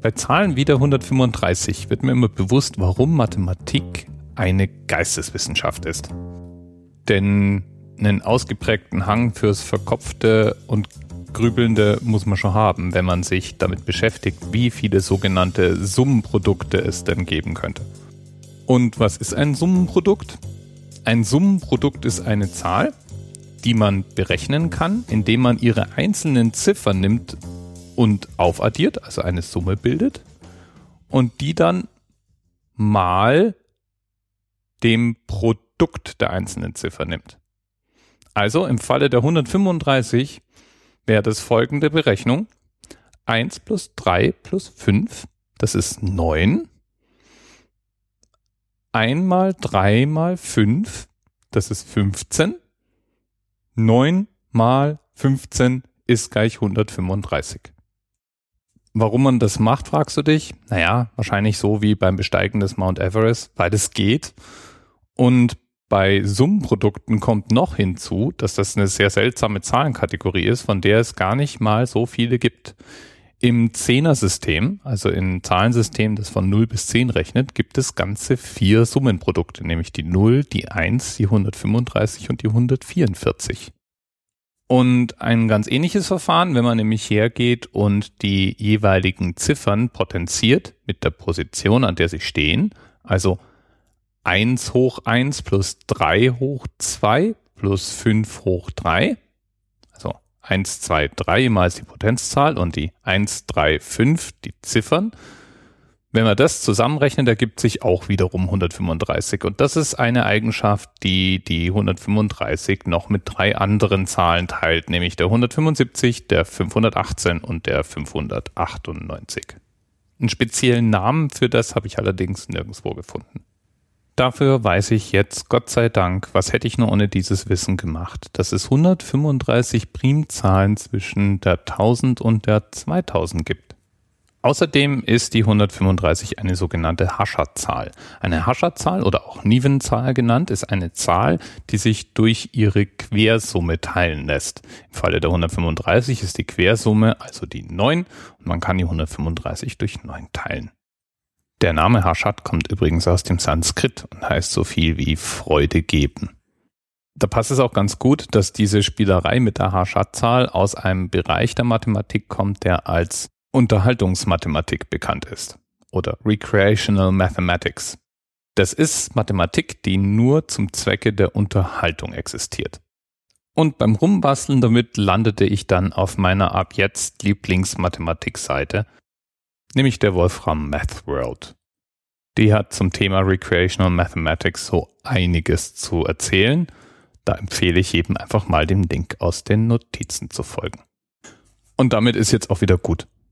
Bei Zahlen wie der 135 wird mir immer bewusst, warum Mathematik eine Geisteswissenschaft ist. Denn einen ausgeprägten Hang fürs Verkopfte und Grübelnde muss man schon haben, wenn man sich damit beschäftigt, wie viele sogenannte Summenprodukte es denn geben könnte. Und was ist ein Summenprodukt? Ein Summenprodukt ist eine Zahl, die man berechnen kann, indem man ihre einzelnen Ziffern nimmt und aufaddiert, also eine Summe bildet, und die dann mal dem Produkt der einzelnen Ziffer nimmt. Also im Falle der 135 wäre das folgende Berechnung. 1 plus 3 plus 5, das ist 9. 1 mal 3 mal 5, das ist 15. 9 mal 15 ist gleich 135. Warum man das macht, fragst du dich? Naja, wahrscheinlich so wie beim Besteigen des Mount Everest, weil das geht. Und bei Summenprodukten kommt noch hinzu, dass das eine sehr seltsame Zahlenkategorie ist, von der es gar nicht mal so viele gibt. Im Zehner-System, also im Zahlensystem, das von 0 bis 10 rechnet, gibt es ganze vier Summenprodukte, nämlich die 0, die 1, die 135 und die 144. Und ein ganz ähnliches Verfahren, wenn man nämlich hergeht und die jeweiligen Ziffern potenziert mit der Position, an der sie stehen, also 1 hoch 1 plus 3 hoch 2 plus 5 hoch 3. Also 1, 2, 3 mal die Potenzzahl und die 1, 3, 5 die Ziffern. Wenn man das zusammenrechnet, ergibt sich auch wiederum 135. Und das ist eine Eigenschaft, die die 135 noch mit drei anderen Zahlen teilt, nämlich der 175, der 518 und der 598. Einen speziellen Namen für das habe ich allerdings nirgendwo gefunden. Dafür weiß ich jetzt, Gott sei Dank, was hätte ich nur ohne dieses Wissen gemacht, dass es 135 Primzahlen zwischen der 1000 und der 2000 gibt. Außerdem ist die 135 eine sogenannte Hascherzahl. Eine Hascherzahl oder auch Nivenzahl genannt ist eine Zahl, die sich durch ihre Quersumme teilen lässt. Im Falle der 135 ist die Quersumme also die 9 und man kann die 135 durch 9 teilen. Der Name Harshad kommt übrigens aus dem Sanskrit und heißt so viel wie Freude geben. Da passt es auch ganz gut, dass diese Spielerei mit der Harshad-Zahl aus einem Bereich der Mathematik kommt, der als Unterhaltungsmathematik bekannt ist oder Recreational Mathematics. Das ist Mathematik, die nur zum Zwecke der Unterhaltung existiert. Und beim Rumbasteln damit landete ich dann auf meiner ab jetzt Lieblingsmathematik-Seite nämlich der Wolfram Math World. Die hat zum Thema Recreational Mathematics so einiges zu erzählen. Da empfehle ich jedem einfach mal dem Link aus den Notizen zu folgen. Und damit ist jetzt auch wieder gut.